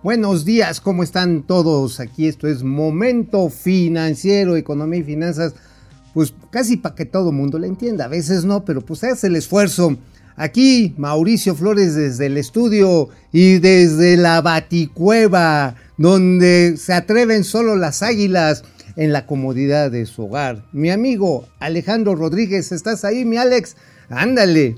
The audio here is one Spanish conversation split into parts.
Buenos días, ¿cómo están todos? Aquí esto es Momento Financiero, Economía y Finanzas. Pues casi para que todo el mundo le entienda, a veces no, pero pues hace el esfuerzo. Aquí Mauricio Flores desde el estudio y desde la Baticueva, donde se atreven solo las águilas en la comodidad de su hogar. Mi amigo Alejandro Rodríguez, ¿estás ahí, mi Alex? Ándale.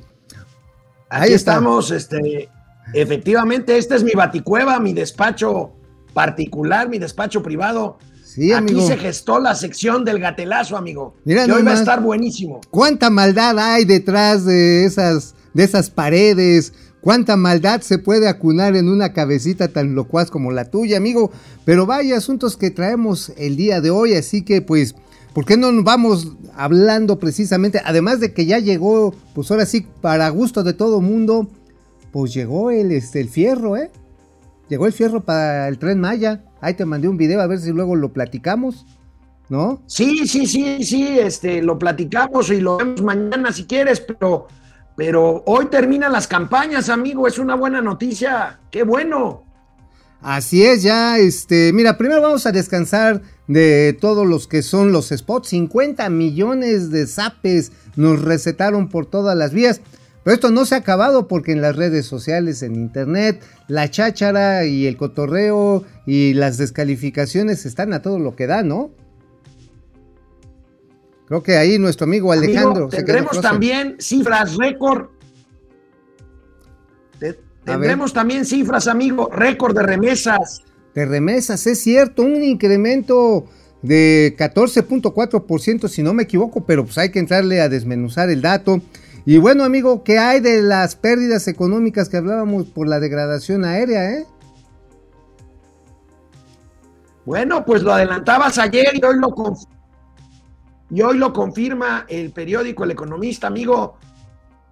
Ahí estamos, este, Efectivamente, esta es mi baticueva, mi despacho particular, mi despacho privado. Sí, Aquí se gestó la sección del gatelazo, amigo. Mira, hoy va a estar buenísimo. ¿Cuánta maldad hay detrás de esas, de esas paredes? ¿Cuánta maldad se puede acunar en una cabecita tan locuaz como la tuya, amigo? Pero vaya asuntos que traemos el día de hoy, así que pues, ¿por qué no nos vamos hablando precisamente? Además de que ya llegó, pues ahora sí, para gusto de todo mundo, pues llegó el, este, el fierro, ¿eh? Llegó el fierro para el tren Maya. Ahí te mandé un video a ver si luego lo platicamos, ¿no? Sí, sí, sí, sí, este, lo platicamos y lo vemos mañana si quieres, pero, pero hoy terminan las campañas, amigo, es una buena noticia, qué bueno. Así es, ya, este, mira, primero vamos a descansar de todos los que son los spots. 50 millones de zapes nos recetaron por todas las vías. Pero esto no se ha acabado porque en las redes sociales, en internet, la cháchara y el cotorreo y las descalificaciones están a todo lo que da, ¿no? Creo que ahí nuestro amigo Alejandro. tendremos también cifras récord. Tendremos también cifras, amigo, récord de remesas. De remesas, es cierto, un incremento de 14.4%, si no me equivoco, pero pues hay que entrarle a desmenuzar el dato. Y bueno, amigo, ¿qué hay de las pérdidas económicas que hablábamos por la degradación aérea, eh? Bueno, pues lo adelantabas ayer y hoy lo, y hoy lo confirma el periódico El Economista, amigo.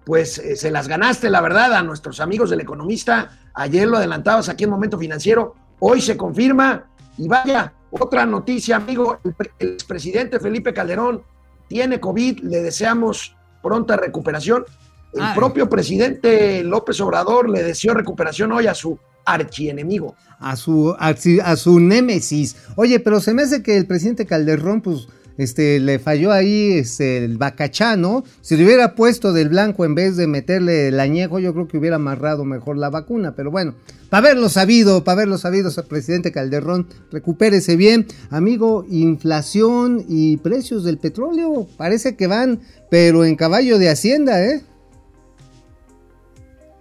Pues eh, se las ganaste, la verdad, a nuestros amigos del Economista. Ayer lo adelantabas aquí en Momento Financiero. Hoy se confirma. Y vaya, otra noticia, amigo. El, el expresidente Felipe Calderón tiene COVID. Le deseamos pronta recuperación. El propio presidente López Obrador le deseó recuperación hoy a su archienemigo. A su, a, su némesis. Oye, pero se me hace que el presidente Calderón, pues, este, le falló ahí este, el bacachano. Si le hubiera puesto del blanco en vez de meterle el añejo, yo creo que hubiera amarrado mejor la vacuna. Pero bueno, para haberlo sabido, para haberlo sabido, presidente Calderón, recupérese bien. Amigo, inflación y precios del petróleo parece que van, pero en caballo de hacienda, ¿eh?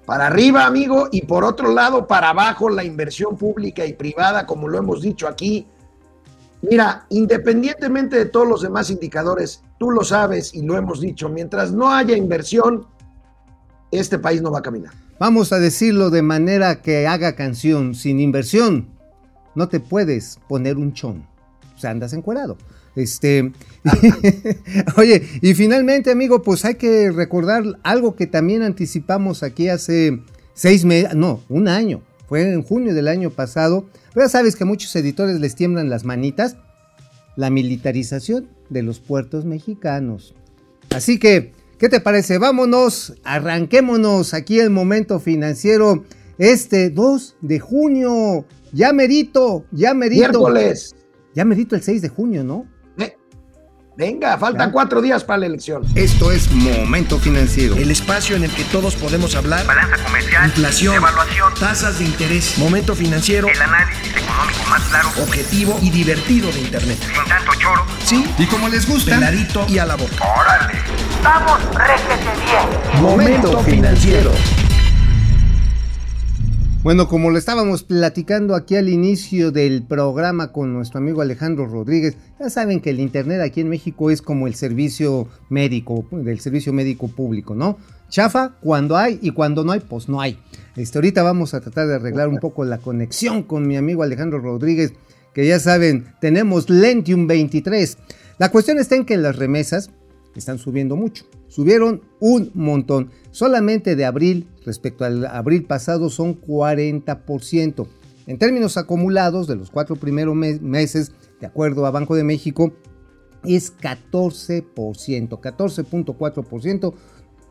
Para arriba, amigo, y por otro lado, para abajo, la inversión pública y privada, como lo hemos dicho aquí, Mira, independientemente de todos los demás indicadores, tú lo sabes y lo hemos dicho, mientras no haya inversión, este país no va a caminar. Vamos a decirlo de manera que haga canción, sin inversión, no te puedes poner un chón. O sea, andas encuerado. Este, oye, y finalmente, amigo, pues hay que recordar algo que también anticipamos aquí hace seis meses, no, un año. Fue en junio del año pasado pero ya sabes que a muchos editores les tiemblan las manitas. La militarización de los puertos mexicanos. Así que, ¿qué te parece? Vámonos, arranquémonos aquí el momento financiero este 2 de junio. Ya merito, ya merito. Miércoles. Ya merito el 6 de junio, ¿no? Venga, faltan cuatro días para la elección. Esto es Momento Financiero. El espacio en el que todos podemos hablar. Balanza comercial. Inflación. Evaluación. Tasas de interés. Momento Financiero. El análisis económico más claro. Objetivo y divertido de Internet. Sin tanto choro. Sí. Y como les gusta. Peladito y a la boca. ¡Órale! ¡Vamos, réjete bien! Momento Financiero. Bueno, como lo estábamos platicando aquí al inicio del programa con nuestro amigo Alejandro Rodríguez, ya saben que el Internet aquí en México es como el servicio médico, del servicio médico público, ¿no? Chafa cuando hay y cuando no hay, pues no hay. Este, ahorita vamos a tratar de arreglar un poco la conexión con mi amigo Alejandro Rodríguez, que ya saben, tenemos Lentium 23. La cuestión está en que las remesas están subiendo mucho, subieron un montón. Solamente de abril respecto al abril pasado son 40%. En términos acumulados de los cuatro primeros meses, de acuerdo a Banco de México, es 14%, 14.4%.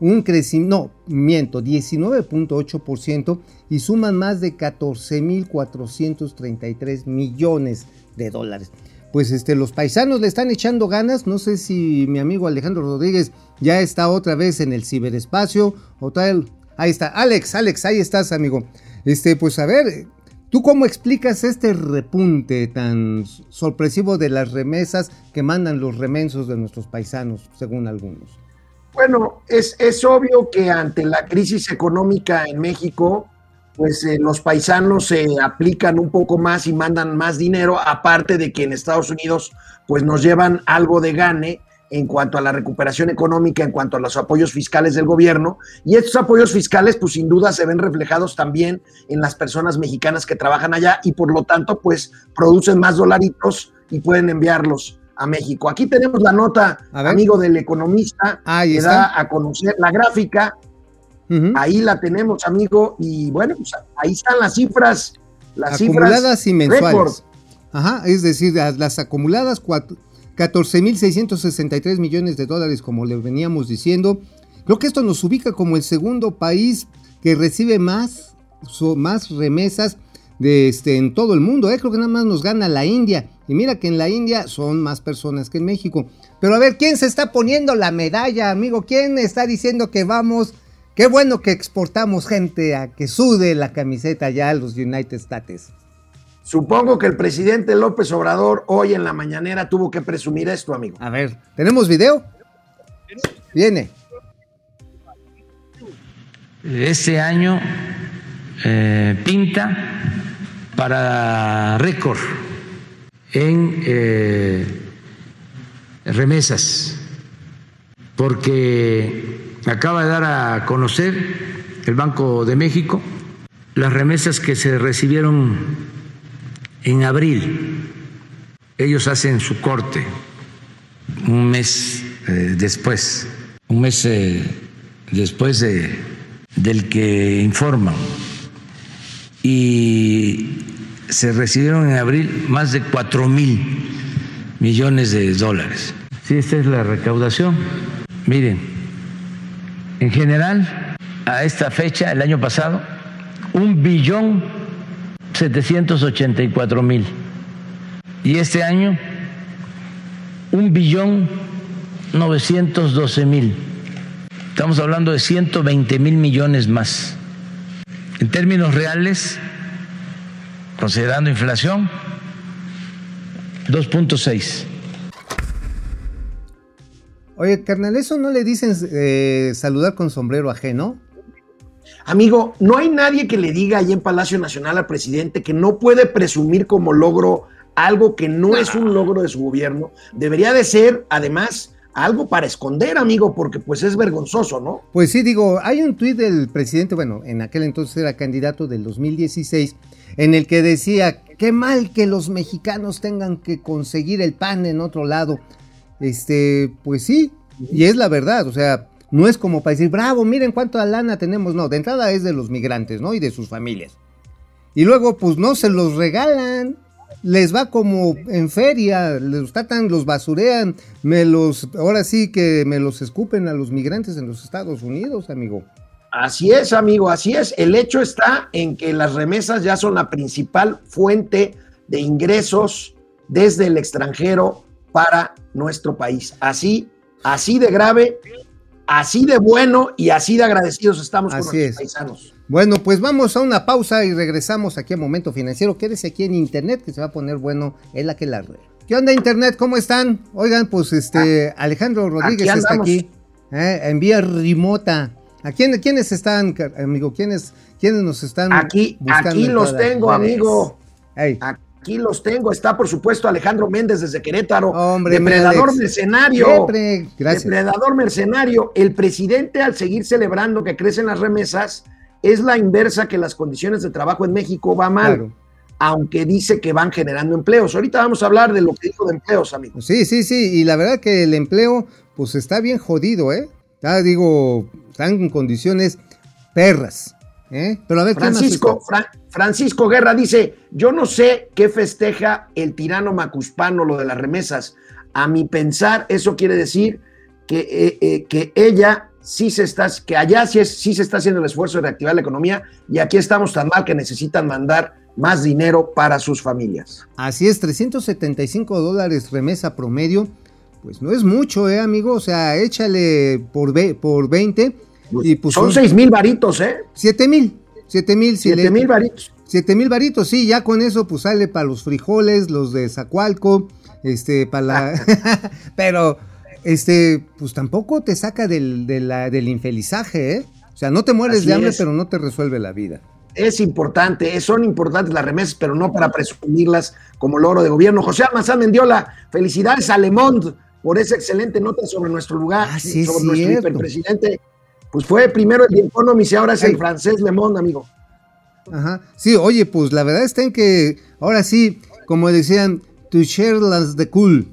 un crecimiento, no, miento, 19.8% y suman más de 14.433 millones de dólares. Pues este, los paisanos le están echando ganas, no sé si mi amigo Alejandro Rodríguez ya está otra vez en el ciberespacio o tal. Ahí está, Alex, Alex, ahí estás, amigo. Este, pues a ver, ¿tú cómo explicas este repunte tan sorpresivo de las remesas que mandan los remensos de nuestros paisanos, según algunos? Bueno, es, es obvio que ante la crisis económica en México, pues eh, los paisanos se aplican un poco más y mandan más dinero, aparte de que en Estados Unidos pues nos llevan algo de gane en cuanto a la recuperación económica, en cuanto a los apoyos fiscales del gobierno. Y estos apoyos fiscales, pues sin duda se ven reflejados también en las personas mexicanas que trabajan allá y por lo tanto, pues producen más dolaritos y pueden enviarlos a México. Aquí tenemos la nota, amigo del economista, que da a conocer la gráfica. Ahí la tenemos, amigo, y bueno, pues ahí están las cifras. Las acumuladas y mensuales. Ajá, es decir, las, acumuladas 14.663 millones de dólares, como le veníamos diciendo. Creo que esto nos ubica como el segundo país que recibe más, más remesas de este, en todo el mundo. ¿eh? Creo que nada más nos gana la India. Y mira que en la India son más personas que en México. Pero a ver, ¿quién se está poniendo la medalla, amigo? ¿Quién está diciendo que vamos? Qué bueno que exportamos gente a que sude la camiseta ya a los United States. Supongo que el presidente López Obrador hoy en la mañanera tuvo que presumir esto, amigo. A ver, ¿tenemos video? Viene. Este año eh, pinta para récord en eh, remesas, porque acaba de dar a conocer el Banco de México las remesas que se recibieron en abril. Ellos hacen su corte un mes eh, después, un mes eh, después de, del que informan y se recibieron en abril más de 4 mil millones de dólares. Sí, esta es la recaudación. Miren, en general, a esta fecha, el año pasado, un billón 784 mil. Y este año, un billón 912 mil. Estamos hablando de 120 mil millones más. En términos reales, considerando inflación, 2.6. Oye, carnal, ¿eso no le dicen eh, saludar con sombrero ajeno? Amigo, no hay nadie que le diga ahí en Palacio Nacional al presidente que no puede presumir como logro algo que no es un logro de su gobierno. Debería de ser, además, algo para esconder, amigo, porque pues es vergonzoso, ¿no? Pues sí, digo, hay un tuit del presidente, bueno, en aquel entonces era candidato del 2016, en el que decía, qué mal que los mexicanos tengan que conseguir el pan en otro lado. Este, pues sí, y es la verdad, o sea, no es como para decir, bravo, miren cuánta lana tenemos, no, de entrada es de los migrantes, ¿no? Y de sus familias. Y luego, pues no se los regalan les va como en feria, les tratan, los basurean, me los, ahora sí que me los escupen a los migrantes en los Estados Unidos, amigo. Así es, amigo, así es. El hecho está en que las remesas ya son la principal fuente de ingresos desde el extranjero para nuestro país. Así, así de grave, así de bueno y así de agradecidos estamos con nuestros paisanos. Bueno, pues vamos a una pausa y regresamos aquí a Momento Financiero. Quédese aquí en Internet que se va a poner bueno el aquelarre. ¿Qué onda Internet? ¿Cómo están? Oigan, pues este ah, Alejandro Rodríguez está aquí. ¿eh? en vía remota. ¿A quién, quiénes están, amigo? ¿Quiénes, quiénes nos están Aquí, aquí los tengo, amigo. Aquí los tengo. Está, por supuesto, Alejandro Méndez desde Querétaro. Hombre, Depredador mercenario. Gracias. Depredador mercenario. El presidente, al seguir celebrando que crecen las remesas, es la inversa que las condiciones de trabajo en México va mal. Aunque dice que van generando empleos. Ahorita vamos a hablar de lo que dijo de empleos, amigos. Sí, sí, sí. Y la verdad que el empleo, pues está bien jodido, ¿eh? Ya digo, están en condiciones perras. ¿Eh? Pero a ver, Francisco, Francisco Guerra dice: Yo no sé qué festeja el tirano macuspano lo de las remesas. A mi pensar, eso quiere decir que, eh, eh, que ella sí se está, que allá sí, es, sí se está haciendo el esfuerzo de reactivar la economía y aquí estamos tan mal que necesitan mandar más dinero para sus familias. Así es, 375 dólares remesa promedio, pues no es mucho, ¿eh, amigo? O sea, échale por, ve- por 20 y pues Son seis mil varitos, ¿eh? 7 mil, 7 mil, si Siete le- mil varitos. Siete mil varitos, sí, ya con eso pues sale para los frijoles, los de Zacualco, este, para la... Pero, este, pues tampoco te saca del, del infelizaje, ¿eh? O sea, no te mueres Así de hambre, es. pero no te resuelve la vida. Es importante, eh, son importantes las remesas, pero no para presumirlas como logro de gobierno. José Almazán Mendiola, felicidades a Le Monde por esa excelente nota sobre nuestro lugar, Ah, sí, sobre nuestro hiperpresidente. Pues fue primero el Economist y ahora es Ay. el francés Le Monde, amigo. Ajá. Sí, oye, pues la verdad está en que, ahora sí, como decían, tu share las de cool.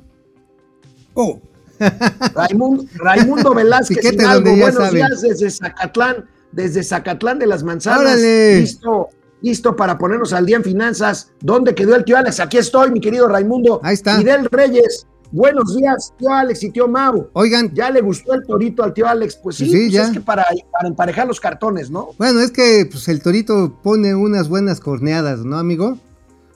Oh, Raimundo, Raimundo Velázquez Piquete, Hidalgo, buenos saben. días desde Zacatlán, desde Zacatlán de las Manzanas. ¡Órale! Listo, listo para ponernos al día en finanzas. ¿Dónde quedó el tío Alex? Aquí estoy, mi querido Raimundo. Ahí está. Fidel Reyes, buenos días, tío Alex y tío Mau. oigan, ¿Ya le gustó el torito al tío Alex? Pues sí, Sí, pues ya. es que para, para emparejar los cartones, ¿no? bueno, es que pues el torito pone unas buenas corneadas, ¿no, amigo?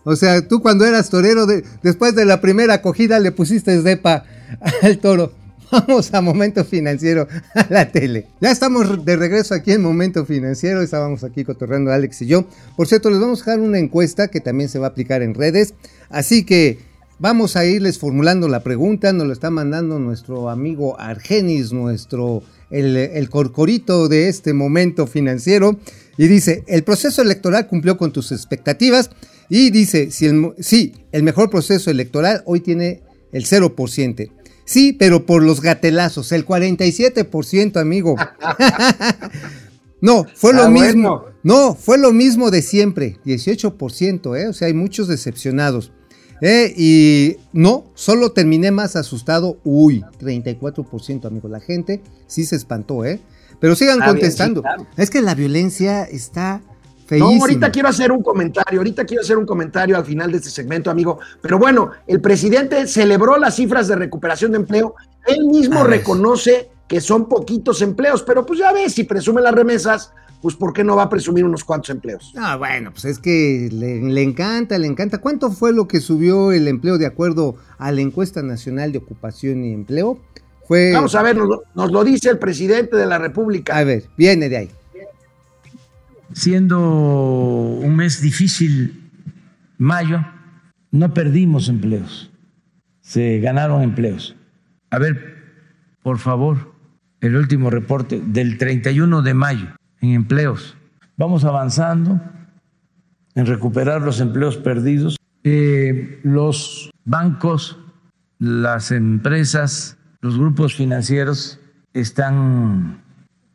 O sea, tú cuando eras torero, de- después de la primera acogida le pusiste zepa al toro. Vamos a Momento Financiero, a la tele. Ya estamos de regreso aquí en Momento Financiero. Estábamos aquí cotorreando Alex y yo. Por cierto, les vamos a dejar una encuesta que también se va a aplicar en redes. Así que vamos a irles formulando la pregunta. Nos lo está mandando nuestro amigo Argenis, nuestro el, el corcorito de este momento financiero. Y dice, el proceso electoral cumplió con tus expectativas. Y dice, si el, sí, el mejor proceso electoral hoy tiene el 0%. Sí, pero por los gatelazos, el 47%, amigo. no, fue lo Ah, mismo. bueno. No, fue lo mismo de siempre, 18%, ¿eh? O sea, hay muchos decepcionados. ¿Eh? Y no, solo terminé más asustado. Uy, 34%, amigo. La gente sí se espantó, ¿eh? Pero sigan bien, contestando. sí, claro. Es que la violencia está feísima. No, ahorita quiero hacer un comentario, ahorita quiero hacer un comentario al final de este segmento, amigo. Pero bueno, el presidente celebró las cifras de recuperación de empleo. Él mismo reconoce que son poquitos empleos, pero pues ya ves, si presume las remesas, pues ¿por qué no va a presumir unos cuantos empleos? Ah, bueno, pues es que le, le encanta, le encanta. ¿Cuánto fue lo que subió el empleo de acuerdo a la encuesta nacional de ocupación y empleo? Fue. Vamos a ver, nos, lo- nos lo dice el presidente de la República. A ver, viene de ahí. siendo un mes difícil, mayo, no perdimos empleos, se ganaron empleos. A ver, por favor, el último reporte del 31 de mayo en empleos. Vamos avanzando en recuperar los empleos perdidos. Eh, los bancos, las empresas, los grupos financieros están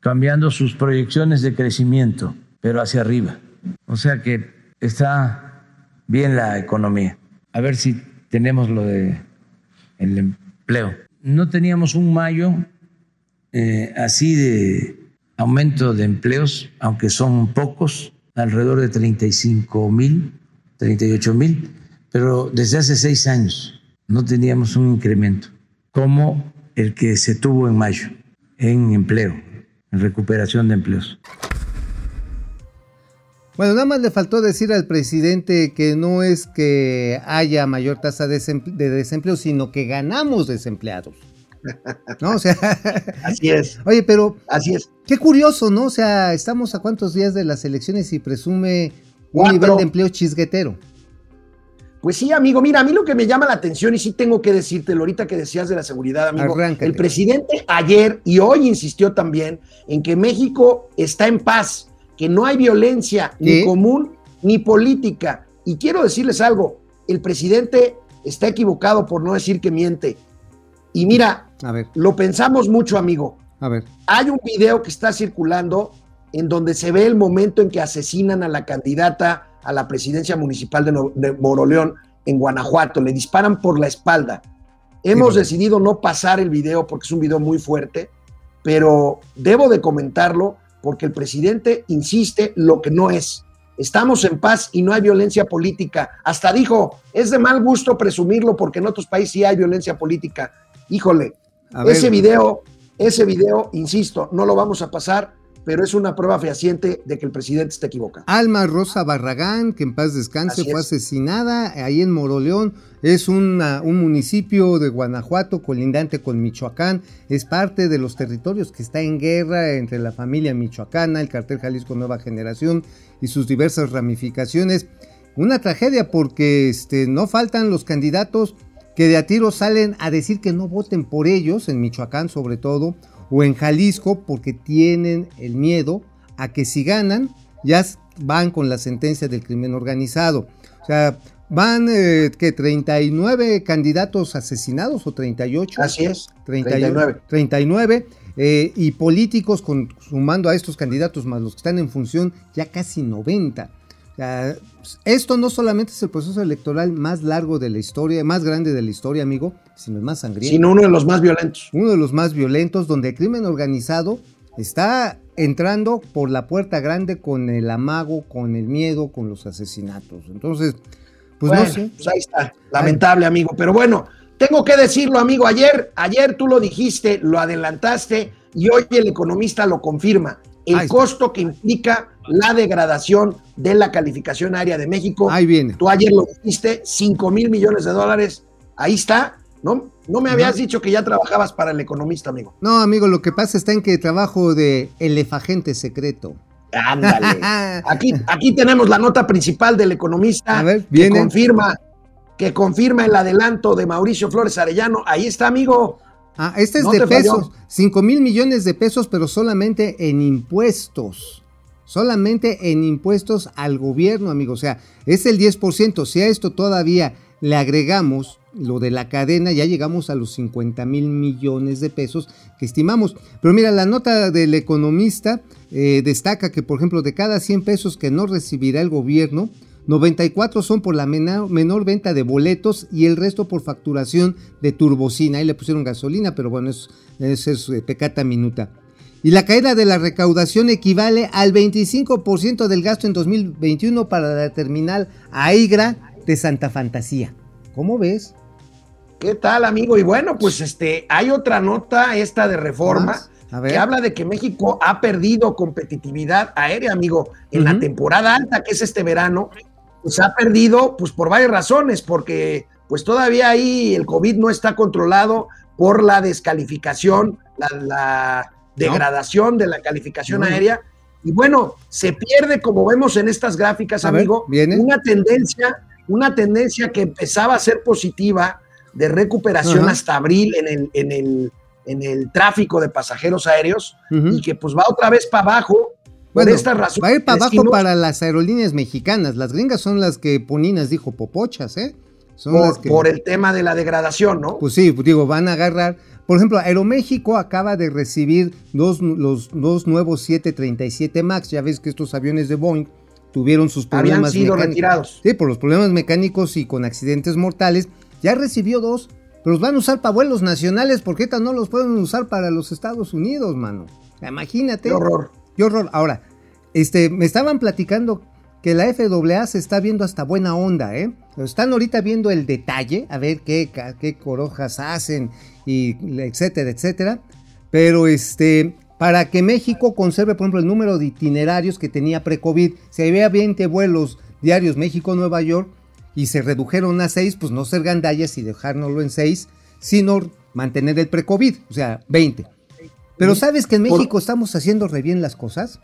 cambiando sus proyecciones de crecimiento, pero hacia arriba. O sea que está bien la economía. A ver si tenemos lo de el empleo. No teníamos un mayo eh, así de aumento de empleos, aunque son pocos, alrededor de 35 mil, 38 mil, pero desde hace seis años no teníamos un incremento como el que se tuvo en mayo en empleo, en recuperación de empleos. Bueno, nada más le faltó decir al presidente que no es que haya mayor tasa de desem- de desempleo, sino que ganamos desempleados. ¿No? O sea, Así es, oye, pero así es. qué curioso, ¿no? O sea, estamos a cuántos días de las elecciones y presume un Cuatro. nivel de empleo chisguetero. Pues sí, amigo, mira, a mí lo que me llama la atención y sí tengo que decírtelo ahorita que decías de la seguridad, amigo. Arráncate. El presidente ayer y hoy insistió también en que México está en paz, que no hay violencia ni común ni política. Y quiero decirles algo, el presidente está equivocado por no decir que miente. Y mira, A ver, lo pensamos mucho, amigo. a ver. Hay un video que está circulando en donde se ve el momento en que asesinan a la candidata a la presidencia municipal de, No- de Moroleón en Guanajuato. Le disparan por la espalda. Hemos decidido no pasar el video porque es un video muy fuerte, pero debo de comentarlo porque el presidente insiste lo que no es. Estamos en paz y no hay violencia política. Hasta dijo, es de mal gusto presumirlo porque en otros países sí hay violencia política. Híjole, A ver. ese video ese video, insisto, no lo vamos a pasar, pero es una prueba fehaciente de que el presidente está equivocado. Alma Rosa Barragán, que en paz descanse, Así fue es. asesinada ahí en Moroleón. Es una- un municipio de Guanajuato colindante con Michoacán. Es parte de los territorios que está en guerra entre la familia michoacana, el cartel Jalisco Nueva Generación y sus diversas ramificaciones. Una tragedia porque este, no faltan los candidatos que de a tiro salen a decir que no voten por ellos, en Michoacán sobre todo, o en Jalisco, porque tienen el miedo a que si ganan, ya van con la sentencia del crimen organizado. O sea, van eh, que 39 candidatos asesinados o 38. Así es. 39. 39 eh, y políticos con, sumando a estos candidatos más los que están en función ya casi 90. O sea, esto no solamente es el proceso electoral más largo de la historia, más grande de la historia, amigo, sino el más sangriento. Sino uno de los más violentos. Uno de los más violentos, donde el crimen organizado está entrando por la puerta grande con el amago, con el miedo, con los asesinatos. Entonces, pues Bueno, no sé. pues ahí está. Lamentable, amigo. Pero bueno, tengo que decirlo, amigo. Ayer, ayer tú lo dijiste, lo adelantaste y hoy el economista lo confirma. El costo que implica la degradación de la calificación aérea de México. Ahí viene. Tú ayer lo dijiste, 5 mil millones de dólares. Ahí está. ¿No? No me habías dicho que ya trabajabas para el economista, amigo. No, amigo, lo que pasa está en que trabajo de elefagente secreto. Ándale. Aquí, aquí tenemos la nota principal del economista A ver, que confirma que confirma el adelanto de Mauricio Flores Arellano. Ahí está, amigo. Ah, este es No de te falló. pesos, 5 mil millones de pesos, pero solamente en impuestos. Solamente en impuestos al gobierno, amigo. O sea, es el 10%. Si a esto todavía le agregamos lo de la cadena, ya llegamos a los 50 mil millones de pesos que estimamos. Pero mira, la nota del economista eh, destaca que, por ejemplo, de cada 100 pesos que no recibirá el gobierno, 94 son por la menor, venta de boletos y el resto por facturación de turbocina. Ahí le pusieron gasolina, pero bueno, es, es, es, eh, pecata minuta. Y la caída de la recaudación equivale al 25% del gasto en 2021 para la terminal AIGRA de Santa Fantasía. ¿Cómo ves? ¿Qué tal, amigo? Y bueno, pues este, hay otra nota, esta de reforma, que habla de que México ha perdido competitividad aérea, amigo, en la temporada alta, que es este verano, pues ha perdido, pues por varias razones, porque pues todavía ahí el COVID no está controlado por la descalificación, la, la degradación de la calificación No. aérea. Y bueno, se pierde, como vemos en estas gráficas, A amigo, viene. una tendencia, una tendencia que empezaba a ser positiva de recuperación hasta abril en el, en el, en el tráfico de pasajeros aéreos y que pues va otra vez para abajo por Bueno, esta razón. va a ir para abajo para las aerolíneas mexicanas. Las gringas son las que Poninas dijo popochas, ¿eh? Son por, que... por el tema de la degradación, ¿no? Pues sí, pues digo, van a agarrar. Por ejemplo, Aeroméxico acaba de recibir dos, los dos nuevos 737 MAX. Ya ves que estos aviones de Boeing tuvieron sus Habían problemas sido mecánicos. retirados. Sí, por los problemas mecánicos y con accidentes mortales. Ya recibió dos, pero los van a usar para vuelos nacionales porque ahorita no los pueden usar para los Estados Unidos, mano. Imagínate. Qué horror. Qué horror. Ahora, este, me estaban platicando que la FAA se está viendo hasta buena onda, ¿eh? Están ahorita viendo el detalle, a ver qué, qué corojas hacen, y etcétera, etcétera. Pero este, para que México conserve, por ejemplo, el número de itinerarios que tenía pre-COVID, si había 20 vuelos diarios México-Nueva York y se redujeron a 6, pues no ser gandallas y dejárnoslo en 6, sino mantener el pre-COVID, o sea, 20. Pero ¿sabes que en México estamos haciendo re bien las cosas?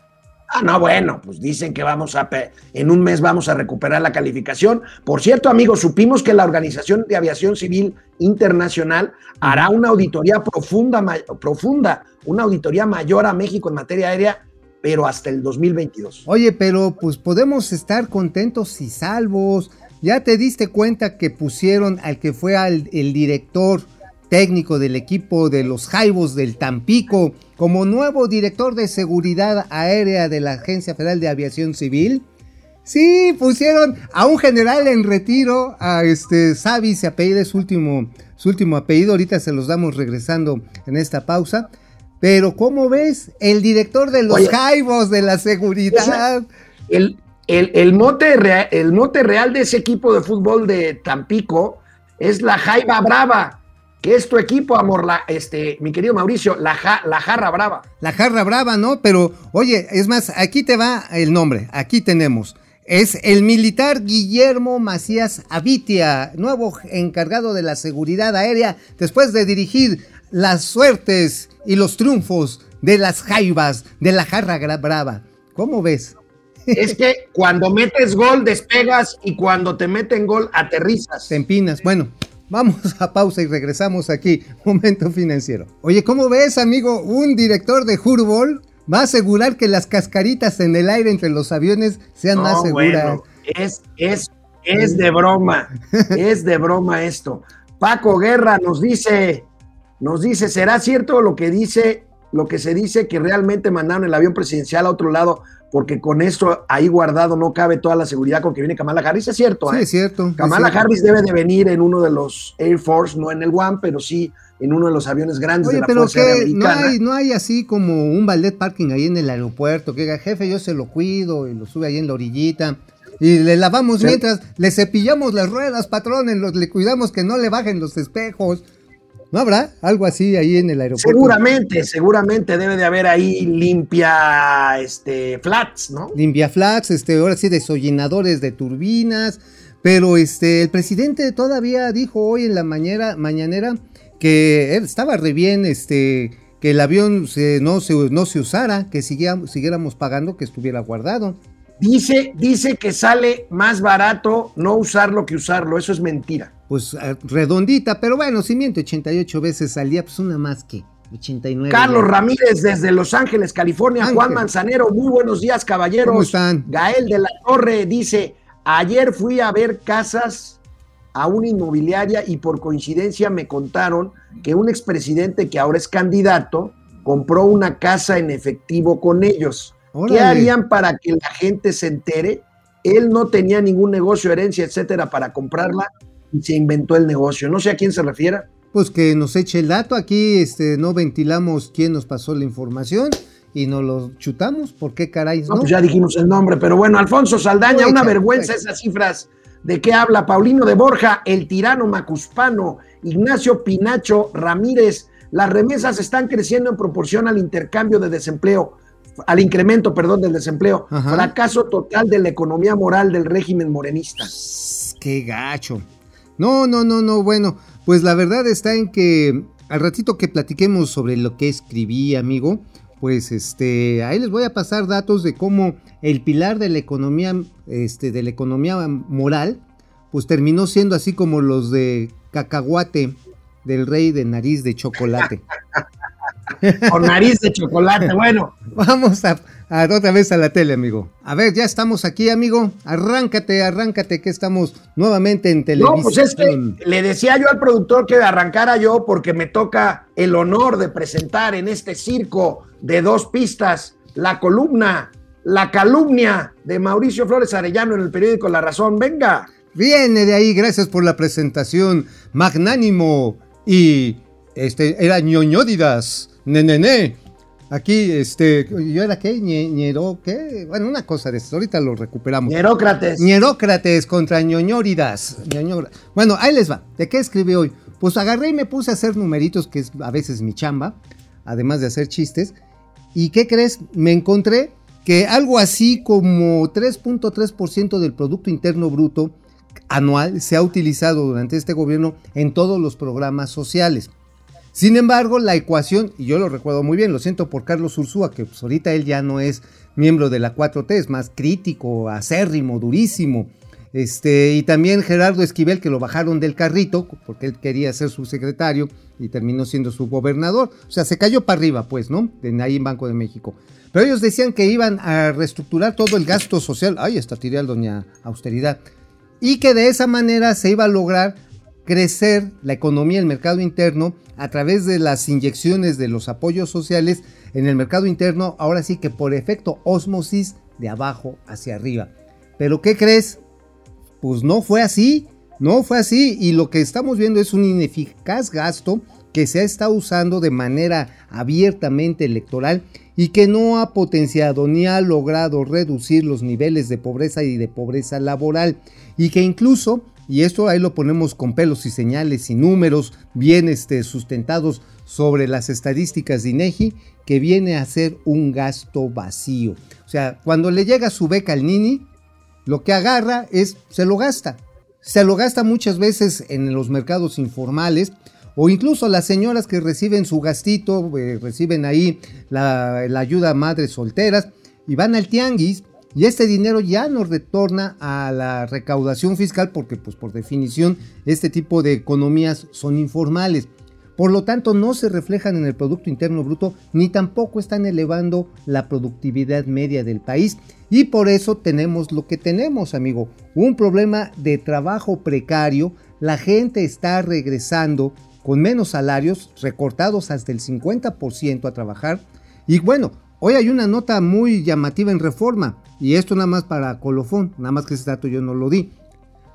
Ah, no, bueno, pues dicen que vamos a, en un mes vamos a recuperar la calificación. Por cierto, amigos, supimos que la Organización de Aviación Civil Internacional hará una auditoría profunda, profunda, una auditoría mayor a México en materia aérea, pero hasta el 2022. Oye, pero pues podemos estar contentos y salvos. Ya te diste cuenta que pusieron al que fue al, el director técnico del equipo de los Jaibos del Tampico como nuevo director de seguridad aérea de la Agencia Federal de Aviación Civil. Sí, pusieron a un general en retiro, a este Savi, se apellida su último, su último apellido, ahorita se los damos regresando en esta pausa. Pero ¿cómo ves? El director de los Oye. Jaibos de la seguridad. El, el, el mote el mote real de ese equipo de fútbol de Tampico es la Jaiba Brava. Que es tu equipo, amor, la, este, mi querido Mauricio, la, ja- la jarra brava. La jarra brava, ¿no? Pero, oye, es más, aquí te va el nombre, aquí tenemos. Es el militar Guillermo Macías Avitia, nuevo encargado de la seguridad aérea, después de dirigir las suertes y los triunfos de las jaivas de la jarra brava. ¿Cómo ves? Es que cuando metes gol despegas y cuando te meten gol aterrizas. Te empinas. Bueno, vamos a pausa y regresamos aquí. Momento financiero. Oye, ¿cómo ves, amigo? Un director de Hurbol va a asegurar que las cascaritas en el aire entre los aviones sean No, más seguras. bueno, es, es, es de broma, es de broma esto. Paco Guerra nos dice, nos dice, ¿será cierto lo que dice, lo que se dice que realmente mandaron el avión presidencial a otro lado? Porque con esto ahí guardado no cabe toda la seguridad con que viene Kamala Harris. Es cierto, Sí, ¿eh? es cierto. es Kamala cierto. Harris debe de venir en uno de los Air Force, no en el One, pero sí en uno de los aviones grandes Oye, de la pero Fuerza que no Americana. hay, no hay así como un ballet parking ahí en el aeropuerto, que diga, jefe, yo se lo cuido y lo sube ahí en la orillita. Y le lavamos Sí. mientras, le cepillamos las ruedas, patrón, le cuidamos que no le bajen los espejos. ¿No habrá algo así ahí en el aeropuerto? Seguramente, seguramente debe de haber ahí limpia este, flats, ¿no? Limpia flats, este, ahora sí, desollinadores de turbinas. Pero este, el presidente todavía dijo hoy en la mañana, mañanera que estaba re bien, este, que el avión se- no, se, no se usara, que siguiéramos, siguiéramos pagando, que estuviera guardado. Dice, dice que sale más barato no usarlo que usarlo. Eso es mentira. Pues eh, redondita, pero bueno, si miente 88 veces al día, pues una más que 89. Carlos ya. Ramírez desde Los Ángeles, California. Ángel. Juan Manzanero, muy buenos días, caballeros. ¿Cómo están? Gael de la Torre dice: Ayer fui a ver casas a una inmobiliaria y por coincidencia me contaron que un expresidente que ahora es candidato compró una casa en efectivo con ellos. ¿Qué harían para que la gente se entere? Él no tenía ningún negocio, herencia, etcétera, para comprarla y se inventó el negocio. No sé a quién se refiere. Pues que nos eche el dato, aquí este, no ventilamos quién nos pasó la información y nos lo chutamos, ¿por qué caray? No, no? pues ya dijimos el nombre, pero bueno, Alfonso Saldaña, una vergüenza esas cifras. ¿De qué habla? Paulino de Borja, el tirano macuspano, Ignacio Pinacho Ramírez. Las remesas están creciendo en proporción al intercambio de desempleo, al incremento, perdón, del desempleo. Ajá. Fracaso total de la economía moral del régimen morenista. Qué gacho. No, no, no, no, bueno, pues la verdad está en que al ratito que platiquemos sobre lo que escribí, amigo, pues este, ahí les voy a pasar datos de cómo el pilar de la economía, este, de la economía moral, pues terminó siendo así como los de cacahuate del rey de nariz de chocolate. Con nariz de chocolate. Bueno, Vamos a, a otra vez a la tele, amigo. A ver, ya estamos aquí, amigo. Arráncate, arráncate, que estamos nuevamente en televisión. No, pues es que le decía yo al productor que arrancara yo porque me toca el honor de presentar en este circo de dos pistas la columna, la calumnia de Mauricio Flores Arellano en el periódico La Razón. Venga. Viene de ahí, gracias por la presentación. Magnánimo y este era ñoñódidas. Nenene. Aquí, este, ¿yo era qué? Ñe- ñero, ¿qué? Bueno, una cosa de eso, ahorita lo recuperamos. Hierócrates. Ñerócrates contra ñoñóridas. Ñoñora- Bueno, ahí les va. ¿De qué escribí hoy? Pues agarré y me puse a hacer numeritos, que es a veces mi chamba, además de hacer chistes. ¿Y qué crees? Me encontré que algo así como 3.3% del Producto Interno Bruto anual se ha utilizado durante este gobierno en todos los programas sociales. Sin embargo, la ecuación, y yo lo recuerdo muy bien, lo siento por Carlos Ursúa, que pues ahorita él ya no es miembro de la 4T, es más crítico, acérrimo, durísimo. Este, y también Gerardo Esquivel, que lo bajaron del carrito, porque él quería ser su secretario y terminó siendo su gobernador. O sea, se cayó para arriba, pues, ¿no? De ahí en Banco de México. Pero ellos decían que iban a reestructurar todo el gasto social. Ay, esta tiré al doña austeridad. Y que de esa manera se iba a lograr crecer la economía, el mercado interno, a través de las inyecciones de los apoyos sociales en el mercado interno, ahora sí que por efecto osmosis de abajo hacia arriba. Pero ¿qué crees? Pues no fue así, no fue así y lo que estamos viendo es un ineficaz gasto que se está usando de manera abiertamente electoral y que no ha potenciado ni ha logrado reducir los niveles de pobreza y de pobreza laboral y que incluso y esto ahí lo ponemos con pelos y señales y números bien este, sustentados sobre las estadísticas de INEGI, que viene a ser un gasto vacío. O sea, cuando le llega su beca al Nini, lo que agarra es, se lo gasta. Se lo gasta muchas veces en los mercados informales, o incluso las señoras que reciben su gastito, eh, reciben ahí la ayuda a madres solteras y van al tianguis y este dinero ya no retorna a la recaudación fiscal porque pues por definición este tipo de economías son informales. Por lo tanto, no se reflejan en el Producto Interno Bruto ni tampoco están elevando la productividad media del país. Y por eso tenemos lo que tenemos, amigo. Un problema de trabajo precario. La gente está regresando con menos salarios, recortados hasta el 50% a trabajar. Y bueno, hoy hay una nota muy llamativa en reforma. Y esto nada más para colofón, nada más que ese dato yo no lo di.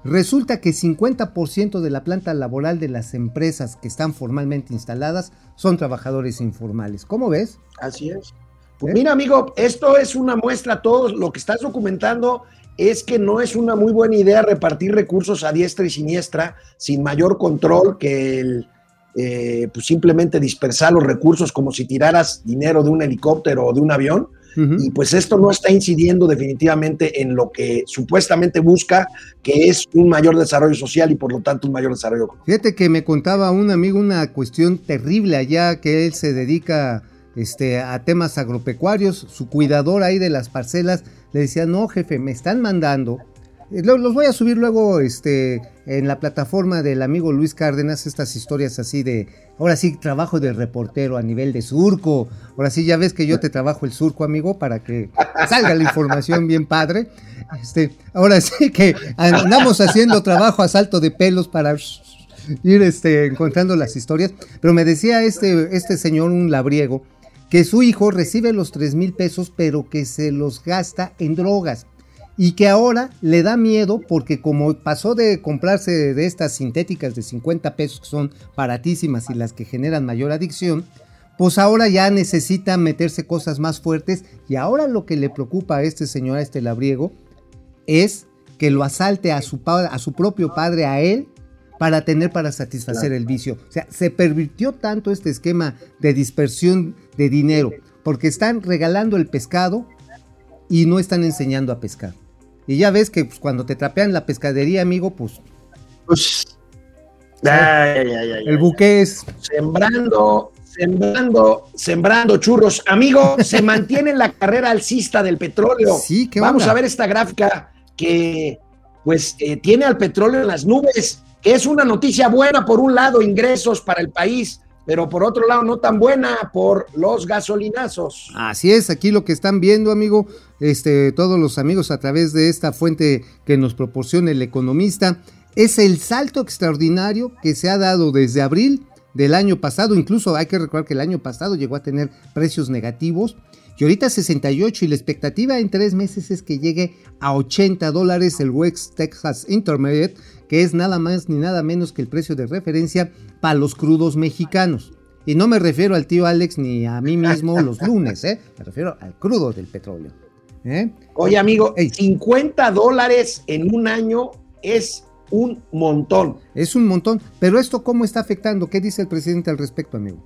Resulta que 50% de la planta laboral de las empresas que están formalmente instaladas son trabajadores informales. ¿Cómo ves? Así es. Pues mira, amigo, esto es una muestra, todo lo que estás documentando es que no es una muy buena idea repartir recursos a diestra y siniestra sin mayor control que el, eh, pues simplemente dispersar los recursos como si tiraras dinero de un helicóptero o de un avión. Y pues esto no está incidiendo definitivamente en lo que supuestamente busca, que es un mayor desarrollo social y por lo tanto un mayor desarrollo económico. Fíjate que me contaba un amigo una cuestión terrible allá que él se dedica este, a temas agropecuarios, su cuidador ahí de las parcelas le decía, no jefe, me están mandando eh, los voy a subir luego este, en la plataforma del amigo Luis Cárdenas, estas historias así de, ahora sí, trabajo de reportero a nivel de surco. Ahora sí, ya ves que yo te trabajo el surco, amigo, para que salga la información bien padre. Este, ahora sí que andamos haciendo trabajo a salto de pelos para ir este, encontrando las historias. Pero me decía este, este señor, un labriego, que su hijo recibe los 3 mil pesos, pero que se los gasta en drogas y que ahora le da miedo porque como pasó de comprarse de estas sintéticas de 50 pesos que son baratísimas y las que generan mayor adicción, pues ahora ya necesita meterse cosas más fuertes y ahora lo que le preocupa a este señor, a este labriego, es que lo asalte a su, a su propio padre, a él, para tener para satisfacer el vicio. O sea, se pervirtió tanto este esquema de dispersión de dinero, porque están regalando el pescado y no están enseñando a pescar. Y ya ves que pues, cuando te trapean la pescadería, amigo, pues. pues el buque es. Sembrando, sembrando, sembrando churros. Amigo, se mantiene la carrera alcista del petróleo. Sí, ¿qué Vamos a ver esta gráfica que, pues, eh, tiene al petróleo en las nubes, que es una noticia buena, por un lado, ingresos para el país pero por otro lado no tan buena por los gasolinazos. Así es, aquí lo que están viendo, amigo, este, todos los amigos a través de esta fuente que nos proporciona el economista, es el salto extraordinario que se ha dado desde abril del año pasado, incluso hay que recordar que el año pasado llegó a tener precios negativos, y ahorita 68 y la expectativa en tres meses es que llegue a 80 dólares el West Texas Intermediate, que es nada más ni nada menos que el precio de referencia para los crudos mexicanos. Y no me refiero al tío Alex ni a mí mismo los lunes, ¿eh? me refiero al crudo del petróleo. ¿eh? Oye, amigo, 50 dólares en un año es un montón. Es un montón, pero esto cómo está afectando, ¿qué dice el presidente al respecto, amigo?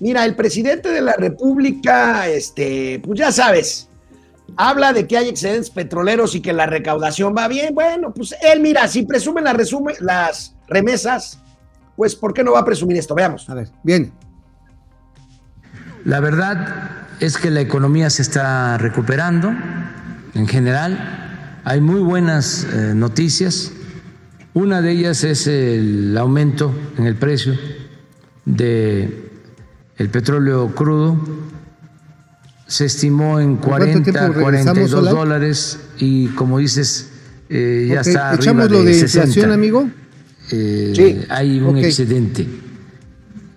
Mira, el presidente de la República, este, pues ya sabes, habla de que hay excedentes petroleros y que la recaudación va bien. Bueno, pues él, mira, si presume las, resume, las remesas, pues ¿por qué no va a presumir esto? Veamos. A ver, bien. La verdad es que la economía se está recuperando en general. Hay muy buenas eh, noticias. Una de ellas es el aumento en el precio de el petróleo crudo se estimó en 40, 42 dólares y como dices, eh, ya está ¿Echamos arriba lo de, inflación, amigo? Eh, sí. Hay un excedente.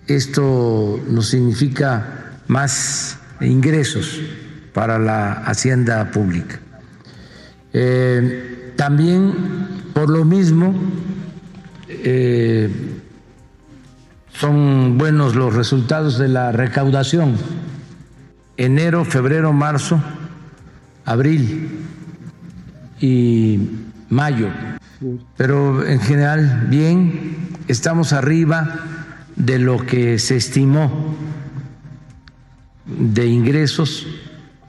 Esto nos significa más ingresos para la hacienda pública. Eh, también, por lo mismo, son buenos los resultados de la recaudación enero, febrero, marzo, abril y mayo. Pero en general, bien, estamos arriba de lo que se estimó de ingresos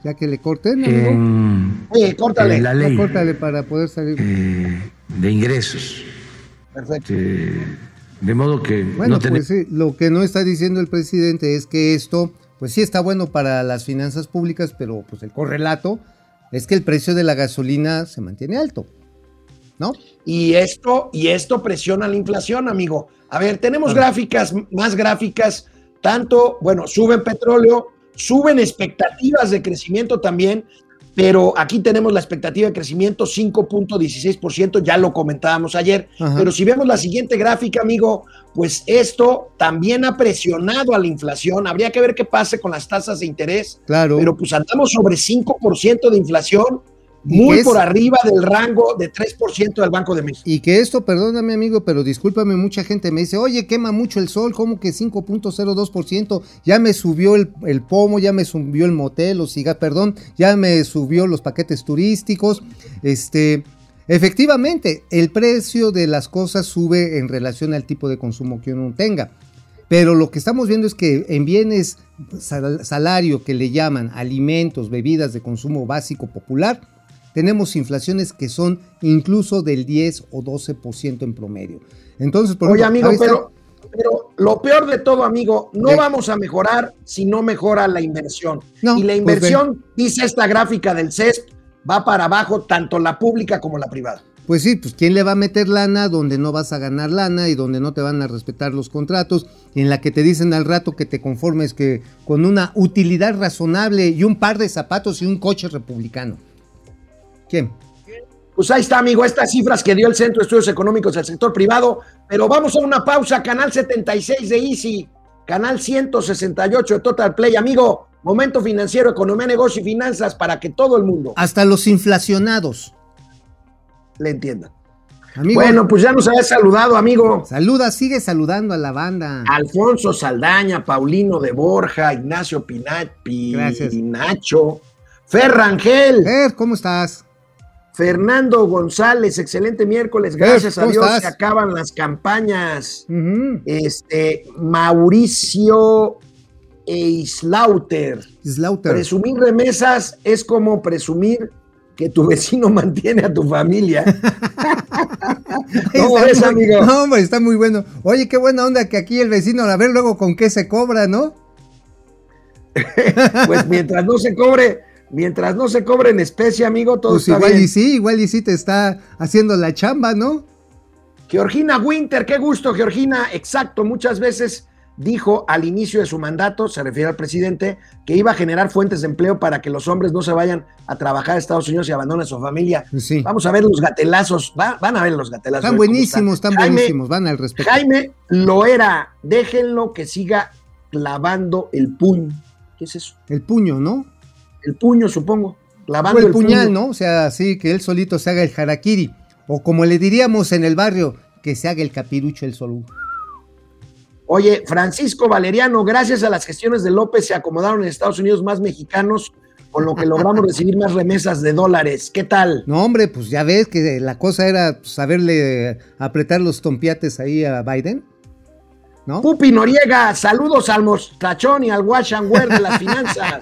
Ya que le corten, en, Oye, córtale. en la ley córtale para poder salir. eh, de ingresos. Perfecto. Eh, de modo que Bueno, no tenemos... pues sí, lo que no está diciendo el presidente es que esto, pues sí está bueno para las finanzas públicas, pero pues el correlato es que el precio de la gasolina se mantiene alto, ¿no? Y esto, y esto presiona la inflación, amigo. A ver, tenemos Ah. gráficas, más gráficas, tanto, bueno, suben petróleo, suben expectativas de crecimiento también, pero aquí tenemos la expectativa de crecimiento 5.16%, ya lo comentábamos ayer, Ajá. pero si vemos la siguiente gráfica, amigo, pues esto también ha presionado a la inflación, habría que ver qué pase con las tasas de interés, Claro. pero pues andamos sobre 5% de inflación, ¿Y muy es? por arriba del rango de 3% del Banco de México. Y que esto, perdóname amigo, pero discúlpame, mucha gente me dice, oye, quema mucho el sol, ¿cómo que 5.02%? Ya me subió el, el pomo, ya me subió el motel, o siga, perdón, ya me subió los paquetes turísticos. Este, efectivamente, el precio de las cosas sube en relación al tipo de consumo que uno tenga. Pero lo que estamos viendo es que en bienes sal- salario que le llaman alimentos, bebidas de consumo básico popular, tenemos inflaciones que son incluso del 10 o 12% en promedio. Entonces, por Oye, ejemplo, amigo, pero, pero lo peor de todo, amigo, no ¿Qué? vamos a mejorar si no mejora la inversión. No, y la pues inversión, dice esta gráfica del CESP, va para abajo, tanto la pública como la privada. Pues sí, pues ¿quién le va a meter lana donde no vas a ganar lana y donde no te van a respetar los contratos? Y en la que te dicen al rato que te conformes que con una utilidad razonable y un par de zapatos y un coche republicano. ¿Quién? Pues ahí está, amigo, estas cifras que dio el Centro de Estudios Económicos del sector privado. Pero vamos a una pausa, canal 76 de Easy, canal 168 de Total Play. Amigo, momento financiero, economía, negocio y finanzas para que todo el mundo Hasta los inflacionados. le entienda. Amigo, Bueno, pues ya nos habías saludado, amigo. saluda, sigue saludando a la banda. Alfonso Saldaña, Paulino de Borja, Ignacio Pinat, Gracias. Pinacho, Ferrangel, Fer, ¿cómo estás? Fernando González, excelente miércoles, gracias a ¿cómo Dios estás? se acaban las campañas. Este, Mauricio Eislauter, Slaughter. presumir remesas es como presumir que tu vecino mantiene a tu familia. ¿Cómo ves, muy- amigo? No, hombre, está muy bueno. Oye, qué buena onda que aquí el vecino, a ver luego con qué se cobra, ¿no? Pues mientras no se cobre, mientras no se cobre en especie, amigo, todo Pues está igual bien. y sí, igual y sí te está haciendo la chamba, ¿no? Georgina Winter, qué gusto, Georgina. Exacto, muchas veces dijo al inicio de su mandato, se refiere al presidente, que iba a generar fuentes de empleo para que los hombres no se vayan a trabajar a Estados Unidos y abandonen a su familia. Sí. Vamos a ver los gatelazos, va- van a ver los gatelazos. Están buenísimos, están Jaime- buenísimos, van al respecto. Jaime Loera, déjenlo que siga clavando el puño. ¿Qué es eso? El puño, ¿no? El puño, supongo. O el el, puñal, puño. ¿no? O sea, así que él solito se haga el harakiri. O como le diríamos en el barrio, que se haga el capirucho el solo. Oye, Francisco Valeriano, gracias a las gestiones de López se acomodaron en Estados Unidos más mexicanos, con lo que logramos recibir más remesas de dólares. ¿Qué tal? No, hombre, pues ya ves que la cosa era saberle apretar los tompiates ahí a Biden. ¿No? Pupi Noriega, saludos al mostachón y al wash and wear de las finanzas.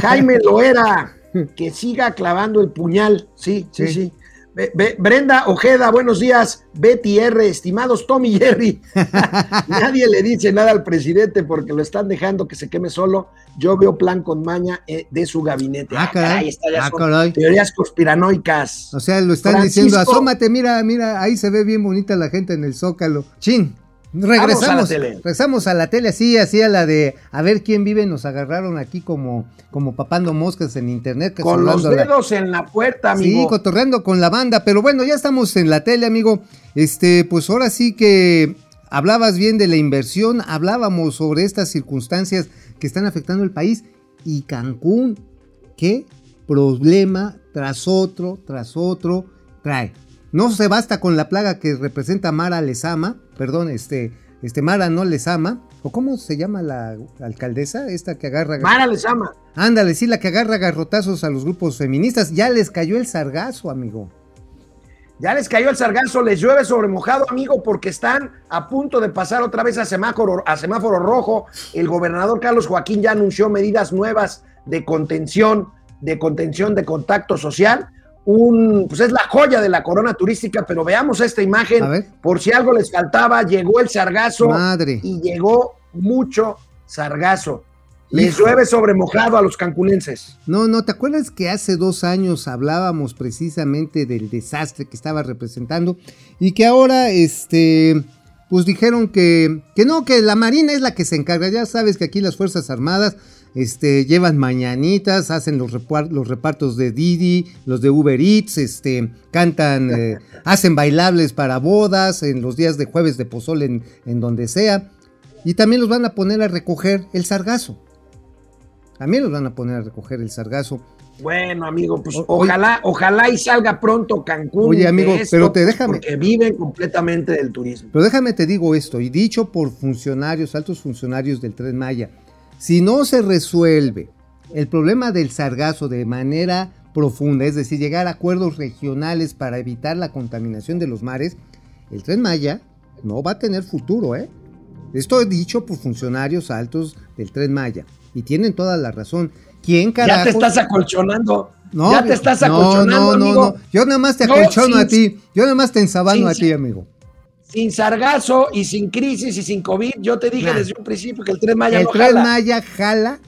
Jaime Loera, que siga clavando el puñal. Sí, sí, Sí. sí. Be- Be- Brenda Ojeda, buenos días. Betty R, estimados Tommy y Jerry. Nadie le dice nada al presidente porque lo están dejando que se queme solo. Yo veo plan con maña eh, de su gabinete. Ah, caray. esta ya Ah, caray. teorías conspiranoicas. O sea, lo están Francisco- diciendo, asómate, mira, mira, ahí se ve bien bonita la gente en el zócalo. Chin, Vamos a la regresamos, tele. regresamos a la tele, así, así a la de, a ver quién vive, nos agarraron aquí como, como papando moscas en internet. que Con los la- dedos en la puerta, Sí, amigo. cotorreando con la banda, pero bueno, ya estamos en la tele, amigo. Este, pues ahora sí que hablabas bien de la inversión, hablábamos sobre estas circunstancias que están afectando el país y Cancún, ¿qué problema tras otro, tras otro trae? No se basta con la plaga que representa Mara Lezama, perdón, este, este Mara no Lezama, o cómo se llama la alcaldesa, esta que agarra... Mara les ama. Ándale, sí, la que agarra garrotazos a los grupos feministas. Ya les cayó el sargazo, amigo. Ya les cayó el sargazo, les llueve sobre mojado, amigo, porque están a punto de pasar otra vez a semáforo, a semáforo rojo. El gobernador Carlos Joaquín ya anunció medidas nuevas de contención, de contención de contacto social. Un, pues es la joya de la corona turística, pero veamos esta imagen. A ver. Por si algo les faltaba, llegó el sargazo Madre. y llegó mucho sargazo. Les Hijo. llueve sobre mojado a los cancunenses. No, no, ¿te acuerdas que hace dos años hablábamos precisamente del desastre que estaba representando y que ahora, este, pues dijeron que, que no, que la Marina es la que se encarga. Ya sabes que aquí las Fuerzas Armadas, este, llevan mañanitas, hacen los, repartos de Didi, los de Uber Eats, este, cantan, eh, hacen bailables para bodas en los días de jueves de pozole en, en donde sea. Y también los van a poner a recoger el sargazo. También los van a poner a recoger el sargazo. Bueno, amigo, pues O- ojalá, ojalá y salga pronto Cancún. Oye, de amigo, esto, pero te déjame- Porque viven completamente del turismo. Pero déjame te digo esto, y dicho por funcionarios, altos funcionarios del Tren Maya, si no se resuelve el problema del sargazo de manera profunda, es decir, llegar a acuerdos regionales para evitar la contaminación de los mares, el Tren Maya no va a tener futuro, ¿eh? Esto es dicho por funcionarios altos del Tren Maya, y tienen toda la razón. ¿Quién carajo? Ya te estás acolchonando. No, ya te estás no, acolchonando, no, no, amigo. no. Yo nada más te No, acolchono sin- a ti. Yo nada más te ensabano a ti, amigo. Sin sargazo y sin crisis y sin COVID, yo te dije Nah. desde un principio que el tren Maya el no tren jala. Maya jala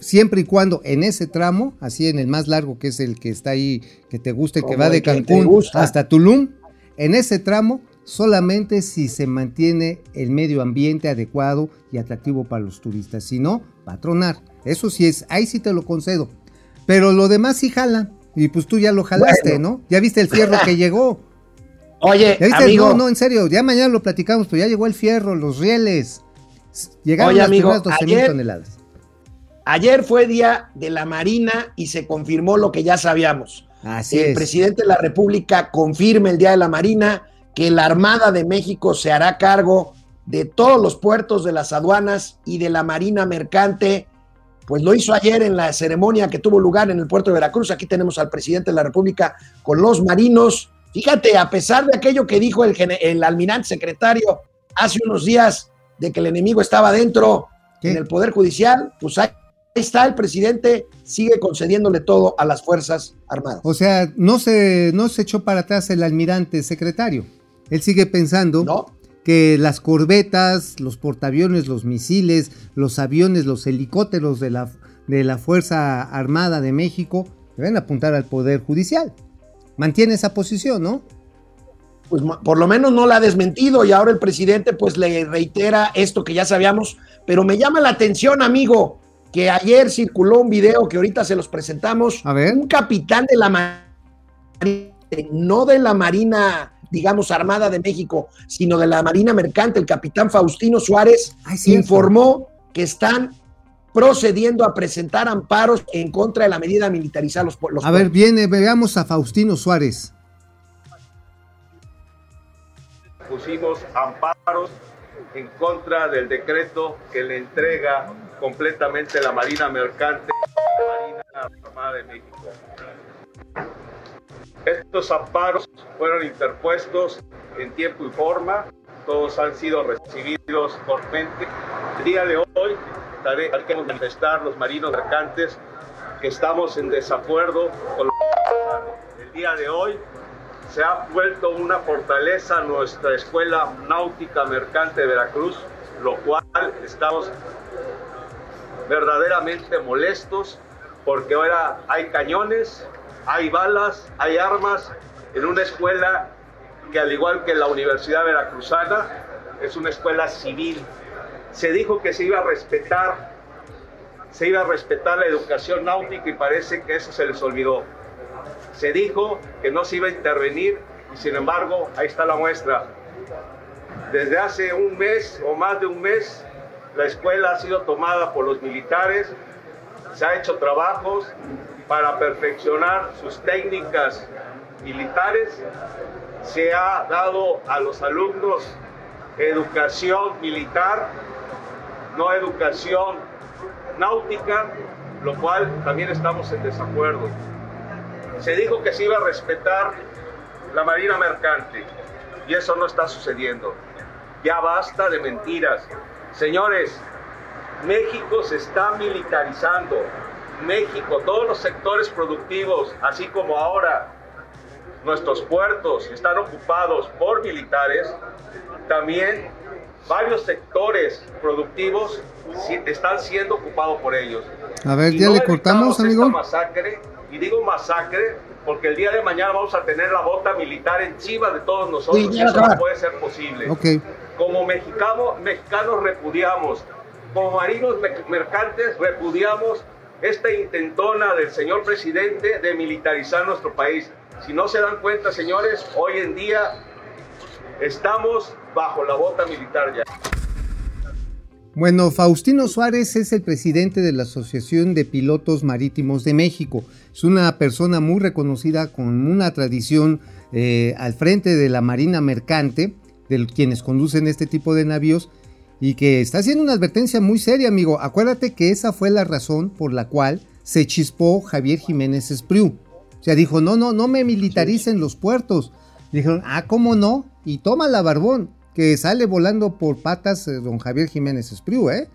siempre y cuando en ese tramo, así en el más largo que es el que está ahí, que te gusta, el que Como va de Cancún hasta Tulum, en ese tramo solamente si se mantiene el medio ambiente adecuado y atractivo para los turistas. Si no, va a tronar. Eso sí es, ahí sí te lo concedo. Pero lo demás sí jala. Y pues tú ya lo jalaste, Bueno. ¿no? Ya viste el fierro que llegó. Oye, amigo, No, no, en serio, ya mañana lo platicamos, pero ya llegó el fierro, los rieles. Llegaron Oye, las amigo, primeras 12 mil ayer- toneladas. ayer fue día de la Marina y se confirmó lo que ya sabíamos. Así el es. presidente de la República confirma el Día de la Marina que la Armada de México se hará cargo de todos los puertos de las aduanas y de la Marina Mercante. Pues lo hizo ayer en la ceremonia que tuvo lugar en el puerto de Veracruz. Aquí tenemos al presidente de la República con los marinos. Fíjate, a pesar de aquello que dijo el, almirante secretario hace unos días de que el enemigo estaba dentro ¿Qué? en el Poder Judicial, pues ahí está el presidente, sigue concediéndole todo a las Fuerzas Armadas. O sea, no se, no se echó para atrás el almirante secretario. Él sigue pensando ¿No? que las corbetas, los portaaviones, los misiles, los aviones, los helicópteros de la, de la Fuerza Armada de México deben apuntar al Poder Judicial. Mantiene esa posición, ¿no? Pues por lo menos no la ha desmentido y ahora el presidente pues le reitera esto que ya sabíamos, pero me llama la atención, amigo, que ayer circuló un video que ahorita se los presentamos, A ver. un capitán de la Marina, no de la Marina, digamos, Armada de México, sino de la Marina Mercante, el capitán Faustino Suárez, Ay, informó que están procediendo a presentar amparos en contra de la medida de militarizar los, A ver, viene, veamos a Faustino Suárez. pusimos amparos en contra del decreto que le entrega completamente la Marina Mercante a la Marina Armada de México. Estos amparos fueron interpuestos en tiempo y forma, todos han sido recibidos correctamente. El día de hoy hay que manifestar los marinos mercantes que estamos en desacuerdo con lo el día de hoy se ha vuelto una fortaleza nuestra escuela náutica mercante de Veracruz, lo cual estamos verdaderamente molestos porque ahora hay cañones, hay balas, hay armas en una escuela que al igual que la Universidad Veracruzana es una escuela civil. Se dijo que se iba a respetar, se iba a respetar la educación náutica y parece que eso se les olvidó se dijo que no se iba a intervenir y sin embargo ahí está la muestra. Desde hace un mes o más de un mes la escuela ha sido tomada por los militares, se ha hecho trabajos para perfeccionar sus técnicas militares, se ha dado a los alumnos educación militar, no educación náutica, lo cual también estamos en desacuerdo se dijo que se iba a respetar la Marina Mercante. Y eso no está sucediendo. Ya basta de mentiras. Señores, México se está militarizando. México, todos los sectores productivos, así como ahora nuestros puertos están ocupados por militares, también varios sectores productivos están siendo ocupados por ellos. A ver, ya le cortamos, amigo. masacre, y digo masacre porque el día de mañana vamos a tener la bota militar encima de todos nosotros. y eso no puede ser posible. Como mexicanos, mexicanos repudiamos, como marinos mercantes repudiamos esta intentona del señor presidente de militarizar nuestro país. Si no se dan cuenta, señores, hoy en día estamos bajo la bota militar ya. Bueno, Faustino Suárez es el presidente de la Asociación de Pilotos Marítimos de México. Es una persona muy reconocida con una tradición eh, al frente de la Marina Mercante, de quienes conducen este tipo de navíos, y que está haciendo una advertencia muy seria, amigo. Acuérdate que esa fue la razón por la cual se chispó Javier Jiménez Espriu. O sea, dijo, no, no, no me militaricen los puertos. Dijeron, ah, ¿cómo no? Y toma la barbón, que sale volando por patas eh, don Javier Jiménez Espriu, ¿eh?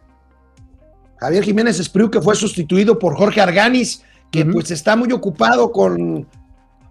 Javier Jiménez Espriu, que fue sustituido por Jorge Arganis, que pues está muy ocupado con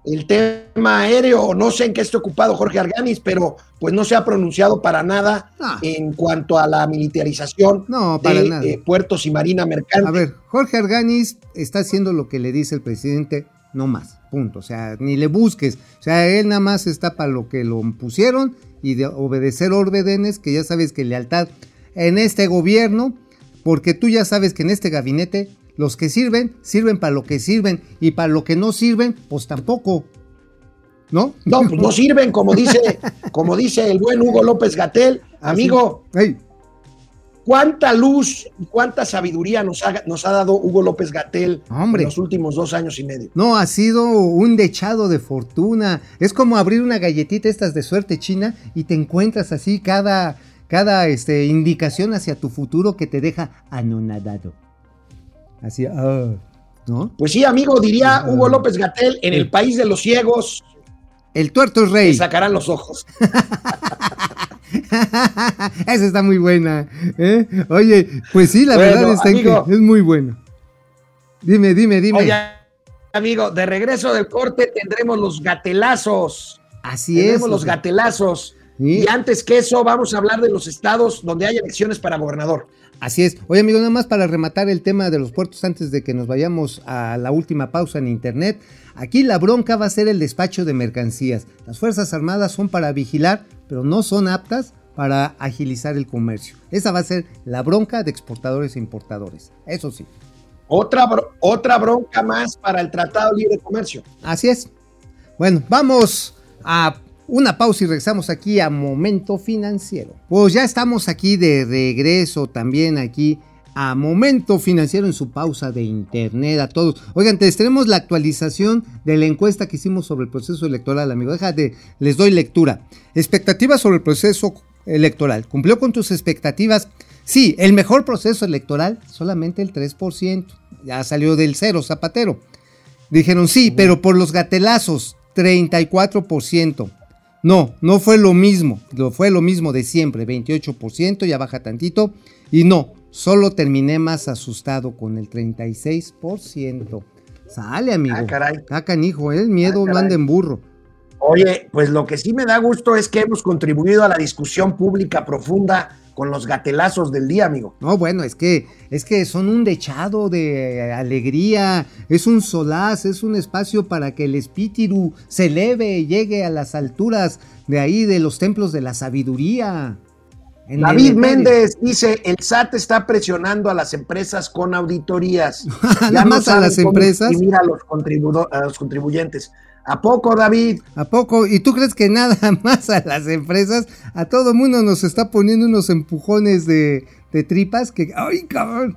el tema aéreo, no sé en qué esté ocupado Jorge Arganis, pero pues no se ha pronunciado para nada en cuanto a la militarización de eh, puertos y marina mercante. A ver, Jorge Arganis está haciendo lo que le dice el presidente, no más, punto. O sea, ni le busques. O sea, él nada más está para lo que lo pusieron y de obedecer órdenes, que ya sabes que lealtad en este gobierno, porque tú ya sabes que en este gabinete los que sirven, sirven para lo que sirven y para lo que no sirven, pues tampoco. ¿No? No, pues no sirven, como dice, como dice el buen Hugo López Gatel. Amigo, ¿cuánta luz y cuánta sabiduría nos ha, nos ha dado Hugo López Gatel en los últimos dos años y medio? No, ha sido un dechado de fortuna. Es como abrir una galletita estas de suerte china y te encuentras así cada, cada este, indicación hacia tu futuro que te deja anonadado. Así, ah, ¿no? Pues sí, amigo, diría ah. Hugo López Gatel, en el país de los ciegos. El tuerto es rey. sacarán los ojos. Esa está muy buena. ¿eh? Oye, pues sí, la verdad está es muy buena. Dime, dime, dime. Oye, amigo, de regreso del corte tendremos los gatelazos. Así es. Tendremos los gatelazos. Y antes que eso, vamos a hablar de los estados donde hay elecciones para gobernador. Así es. Oye, amigo, nada más para rematar el tema de los puertos antes de que nos vayamos a la última pausa en internet. Aquí la bronca va a ser el despacho de mercancías. Las Fuerzas Armadas son para vigilar, pero no son aptas para agilizar el comercio. Esa va a ser la bronca de exportadores e importadores. Eso sí. Otra, otra bronca más para el Tratado Libre de Comercio. Así es. Bueno, vamos a una pausa y regresamos aquí a Momento Financiero. Pues ya estamos aquí de regreso también aquí a Momento Financiero en su pausa de internet a todos. Oigan, tenemos la actualización de la encuesta que hicimos sobre el proceso electoral, amigo. Déjate, les doy lectura. Expectativas sobre el proceso electoral. ¿Cumplió con tus expectativas? Sí, el mejor proceso electoral, solamente el 3%. Ya salió del cero, Zapatero. Dijeron sí, pero por los gatelazos, 34%. No, no fue lo mismo, fue lo mismo de siempre, 28%, ya baja tantito. Y no, solo terminé más asustado con el 36%. Sale, amigo. Ah, caray. Ah, canijo, el miedo ah, no anda en burro. Oye, pues lo que sí me da gusto es que hemos contribuido a la discusión pública profunda con los gatelazos del día, amigo. No, bueno, es que es que son un dechado de alegría, es un solaz, es un espacio para que el espíritu se eleve, y llegue a las alturas de ahí de los templos de la sabiduría. David Méndez dice, el SAT está presionando a las empresas con auditorías. Nada más a las empresas. Y mira a los, a los contribuyentes. ¿A poco, David? ¿A poco? ¿Y tú crees que nada más a las empresas, a todo mundo nos está poniendo unos empujones de, tripas que, ay, cabrón,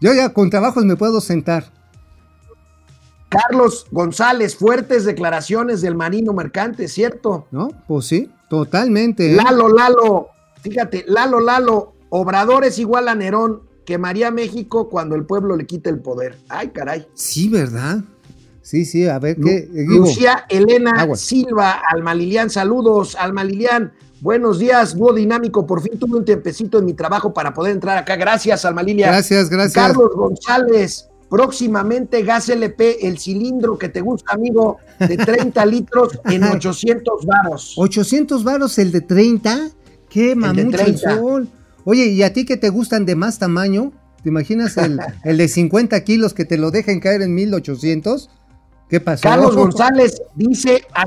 yo ya con trabajos me puedo sentar. Carlos González, fuertes declaraciones del marino mercante, ¿cierto? No, pues sí, totalmente. ¿eh? Lalo, Lalo, fíjate, Lalo, Lalo, Obrador es igual a Nerón, que María México cuando el pueblo le quita el poder. Ay, caray. Sí, ¿verdad? Sí, sí, a ver qué. eh, Lucía Elena. Silva, Alma Lilian, saludos, Alma Lilian. Buenos días, dúo dinámico. Por fin tuve un tiempecito en mi trabajo para poder entrar acá. Gracias, Alma Lilian. Gracias, gracias. Carlos González, próximamente Gas LP, el cilindro que te gusta, amigo, de 30 litros en 800 varos. 800 varos el de 30. Quema de mucho el 30. sol. Oye, ¿y a ti que te gustan de más tamaño? ¿Te imaginas el, el de 50 kilos que te lo dejen caer en 1800? ¿Qué pasó? Carlos González dice, a-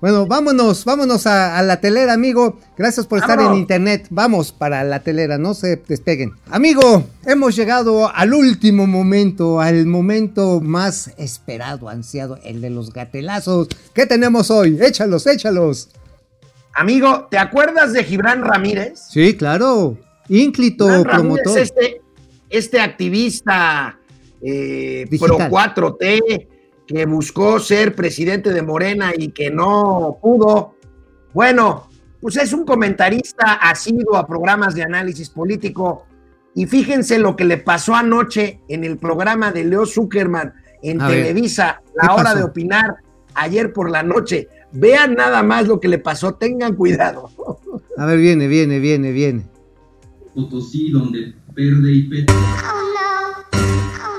Bueno, vámonos, vámonos a, a la telera, amigo. Gracias por estar en internet. Vamos para la telera, no se despeguen. Amigo, hemos llegado al último momento, al momento más esperado, ansiado, el de los gatelazos. ¿Qué tenemos hoy? Échalos, échalos. amigo, ¿te acuerdas de Gibran Ramírez? Sí, claro. Ínclito promotor. este, este activista eh, pro Digital. 4T que buscó ser presidente de Morena y que no pudo. Bueno, pues es un comentarista asiduo a programas de análisis político. Y fíjense lo que le pasó anoche en el programa de Leo Zuckerman en A Televisa, ¿qué La Hora pasó? de Opinar, ayer por la noche. Vean nada más lo que le pasó, tengan cuidado. A ver, viene, viene, viene, viene. Potosí, donde verde y pet Oh no. Oh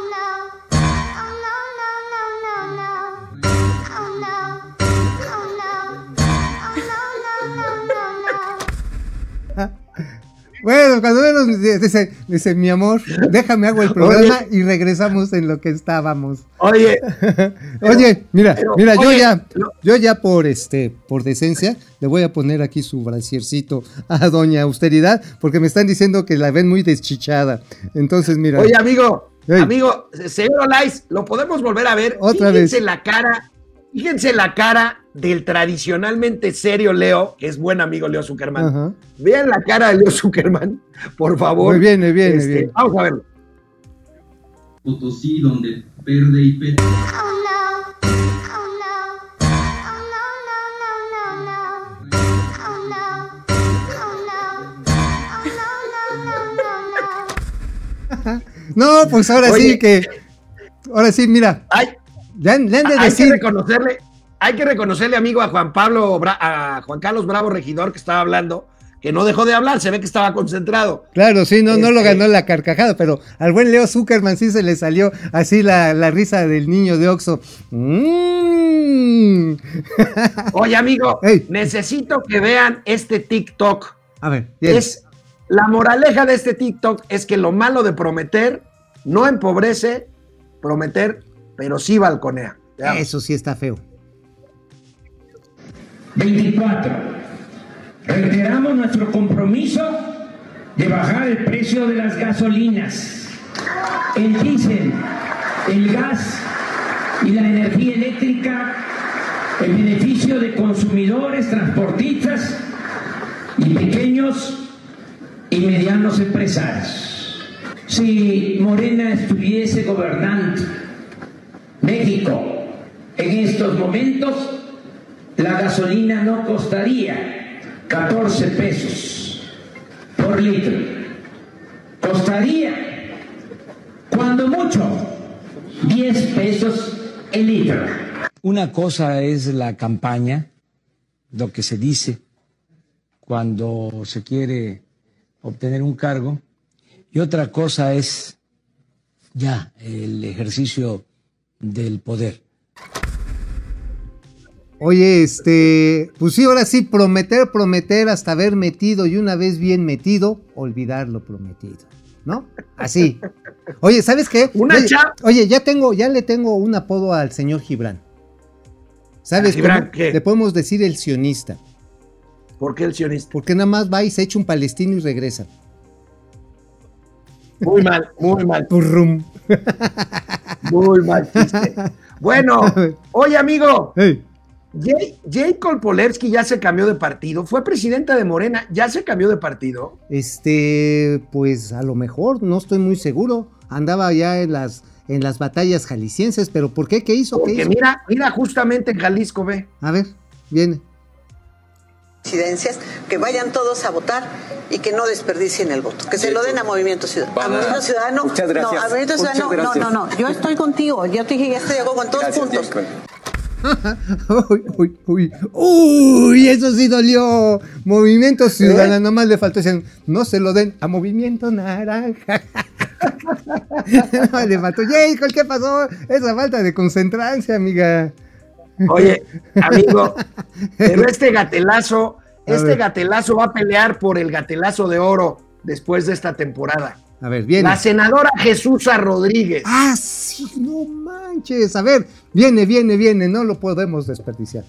Bueno, cuando menos dice, dice, mi amor, déjame hago el programa y regresamos en lo que estábamos. Oye, Oye, mira, pero, mira, yo ya, yo ya por este, por decencia, le voy a poner aquí su brasiercito a Doña Austeridad, porque me están diciendo que la ven muy deschichada. Entonces, mira, Oye, amigo, amigo, señor Olais, lo podemos volver a ver. Otra fíjense vez. la cara, fíjense la cara del tradicionalmente serio Leo, que es buen amigo Leo Zuckerman. Vean la cara de Leo Zuckerman, por favor. Muy bien, viene, Este, viene. Vamos a verlo. Potosí, donde verde y pet Oh no. Oh no. Oh no, no, no, no, no. Oh no. Oh no. Oh no, no, no, no, no. No, pues ahora Oye. sí que, ahora sí, mira, Hay, ya le han de hay que reconocerle, hay que reconocerle, amigo, a Juan Pablo, a Juan Carlos Bravo, regidor, que estaba hablando, que no dejó de hablar, se ve que estaba concentrado. claro, sí, no, no lo Este- ganó la carcajada, pero al buen Leo Zuckerman sí se le salió así la, la risa del niño de Oxo. Mm. Oye, amigo, necesito que vean este TikTok. A ver, bien. Es la moraleja de este TikTok es que lo malo de prometer no empobrece, prometer, pero sí balconea. Veamos. Eso sí está feo. 24. Reiteramos nuestro compromiso de bajar el precio de las gasolinas, el diésel, el gas y la energía eléctrica en beneficio de consumidores, transportistas y pequeños y medianos empresarios. Si Morena estuviese gobernando México en estos momentos, la gasolina no costaría 14 pesos por litro. Costaría, cuando mucho, 10 pesos el litro. Una cosa es la campaña, lo que se dice cuando se quiere obtener un cargo, y otra cosa es ya el ejercicio del poder. Oye, este, pues sí, ahora sí, prometer, prometer hasta haber metido y una vez bien metido, olvidar lo prometido, ¿no? Así. Oye, ¿sabes qué? Una oye, oye, ya tengo, ya le tengo un apodo al señor Gibran. ¿Sabes ¿A Gibran cómo? qué? Le podemos decir el sionista, ¿Por qué el sionista? porque nada más va y se echa un palestino y regresa. Muy mal, muy mal, Purrum. muy mal chiste. Bueno, oye, amigo, Ey, Jay, Jay Kolpolevsky ya se cambió de partido. Fue presidenta de Morena, ya se cambió de partido. Este, pues a lo mejor, no estoy muy seguro. Andaba ya en las, en las batallas jaliscienses, pero ¿por qué? ¿Qué hizo? ¿Qué Porque hizo? mira, mira justamente en Jalisco, ve. A ver, viene. Presidencias, que vayan todos a votar y que no desperdicien el voto, que se lo den a Movimiento Ciudadano. A Movimiento Ciudadano, Muchas gracias. no, a Movimiento Muchas Ciudadano, no, gracias. no, no, yo estoy contigo, yo te dije, ya estoy de acuerdo con todos Gracias, puntos. Diego. uy, uy, uy, uy, eso sí dolió. Movimiento Ciudadano, nomás le faltó decir, no se lo den a Movimiento Naranja. no, le faltó, Jacob, ¿qué pasó? Esa falta de concentrancia, amiga. Oye, amigo, pero este gatelazo, A este ver. gatelazo va a pelear por el gatelazo de oro después de esta temporada. A ver, viene. La senadora Jesusa Rodríguez. Ah, sí, no manches. A ver, viene, viene, viene, no lo podemos desperdiciar.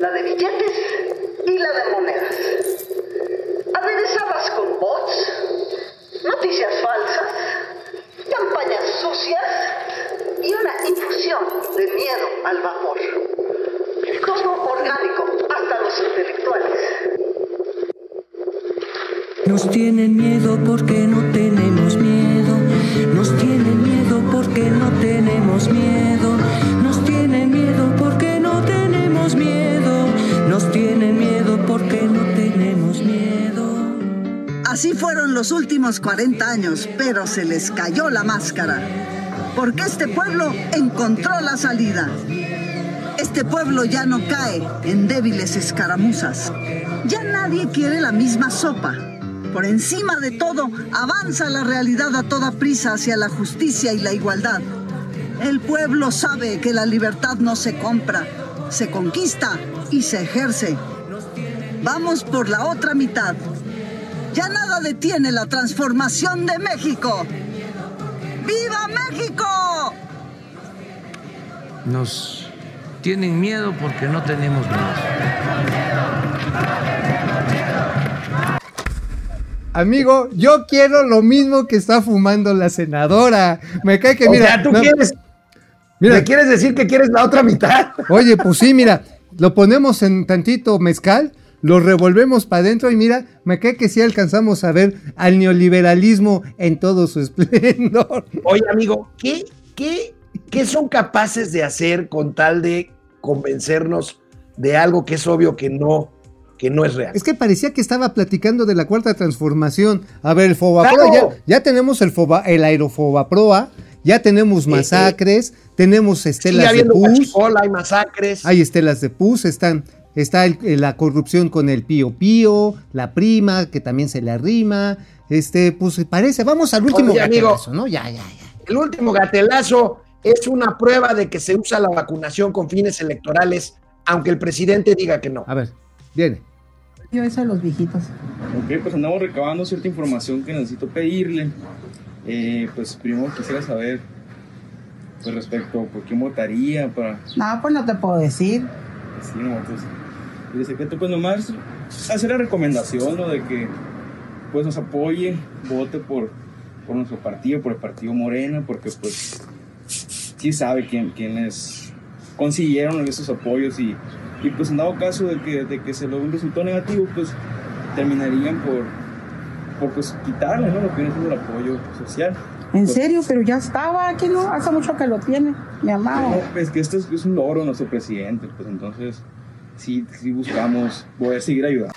La de billetes y la de monedas. Aderezadas con bots, noticias falsas, campañas sucias y una infusión de miedo al vapor. Todo orgánico, hasta los intelectuales. Nos tienen miedo porque no tenemos miedo. Nos tienen miedo porque no Así fueron los últimos 40 años, pero se les cayó la máscara. Porque este pueblo encontró la salida. Este pueblo ya no cae en débiles escaramuzas. Ya nadie quiere la misma sopa. Por encima de todo, avanza la realidad a toda prisa hacia la justicia y la igualdad. El pueblo sabe que la libertad no se compra, se conquista y se ejerce. Vamos por la otra mitad. Ya nada detiene la transformación de México. ¡Viva México! Nos tienen miedo porque no tenemos miedo. Amigo, yo quiero lo mismo que está fumando la senadora. Me cae que, O mira. sea, tú no- quieres, Mira. ¿me quieres decir que quieres la otra mitad? Oye, pues sí, mira, lo ponemos en tantito mezcal, lo revolvemos para adentro y mira, me cae que sí alcanzamos a ver al neoliberalismo en todo su esplendor. Oye, amigo, ¿qué, qué, qué son capaces de hacer con tal de convencernos de algo que es obvio que no, que no es real? Es que parecía que estaba platicando de la cuarta transformación. A ver, el Fobaproa, ¡Claro! ya, ya tenemos el, Foba, el Aerofobaproa, ya tenemos masacres, tenemos estelas de pus, guachicol, hay masacres. hay estelas de pus, están, está el- la corrupción con el pío pío, la prima, que también se le arrima, este, pues parece, vamos al último Oye, amigo. gatelazo, ¿no? Ya, ya, ya. El último gatelazo es una prueba de que se usa la vacunación con fines electorales, aunque el presidente diga que no. A ver, viene. Yo eso a los viejitos. Ok, pues andamos recabando cierta información que necesito pedirle. Eh, pues primero quisiera saber, pues respecto, ¿por quién votaría para... No, pues no te puedo decir. Sí, no, pues... Y de secreto, pues nomás hacer la recomendación, ¿no? De que, pues nos apoye, vote por, por nuestro partido, por el partido Morena, porque pues sí sabe quién, quiénes consiguieron esos apoyos y, y pues en dado caso de que, de que se logre un resultado negativo, pues terminarían por, por pues quitarle, ¿no? Lo que viene siendo el apoyo social. En Pues, serio, pero ya estaba aquí, ¿no? Hace mucho que lo tiene, mi amado. no, es que esto es, es un logro nuestro presidente, pues entonces sí, sí buscamos poder seguir ayudando.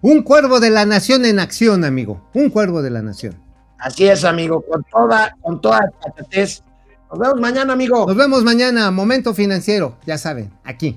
Un cuervo de la nación en acción, amigo. Un cuervo de la nación. Así es, amigo, con toda, con toda patatez, Nos vemos mañana, amigo. Nos vemos mañana, Momento Financiero, ya saben, aquí.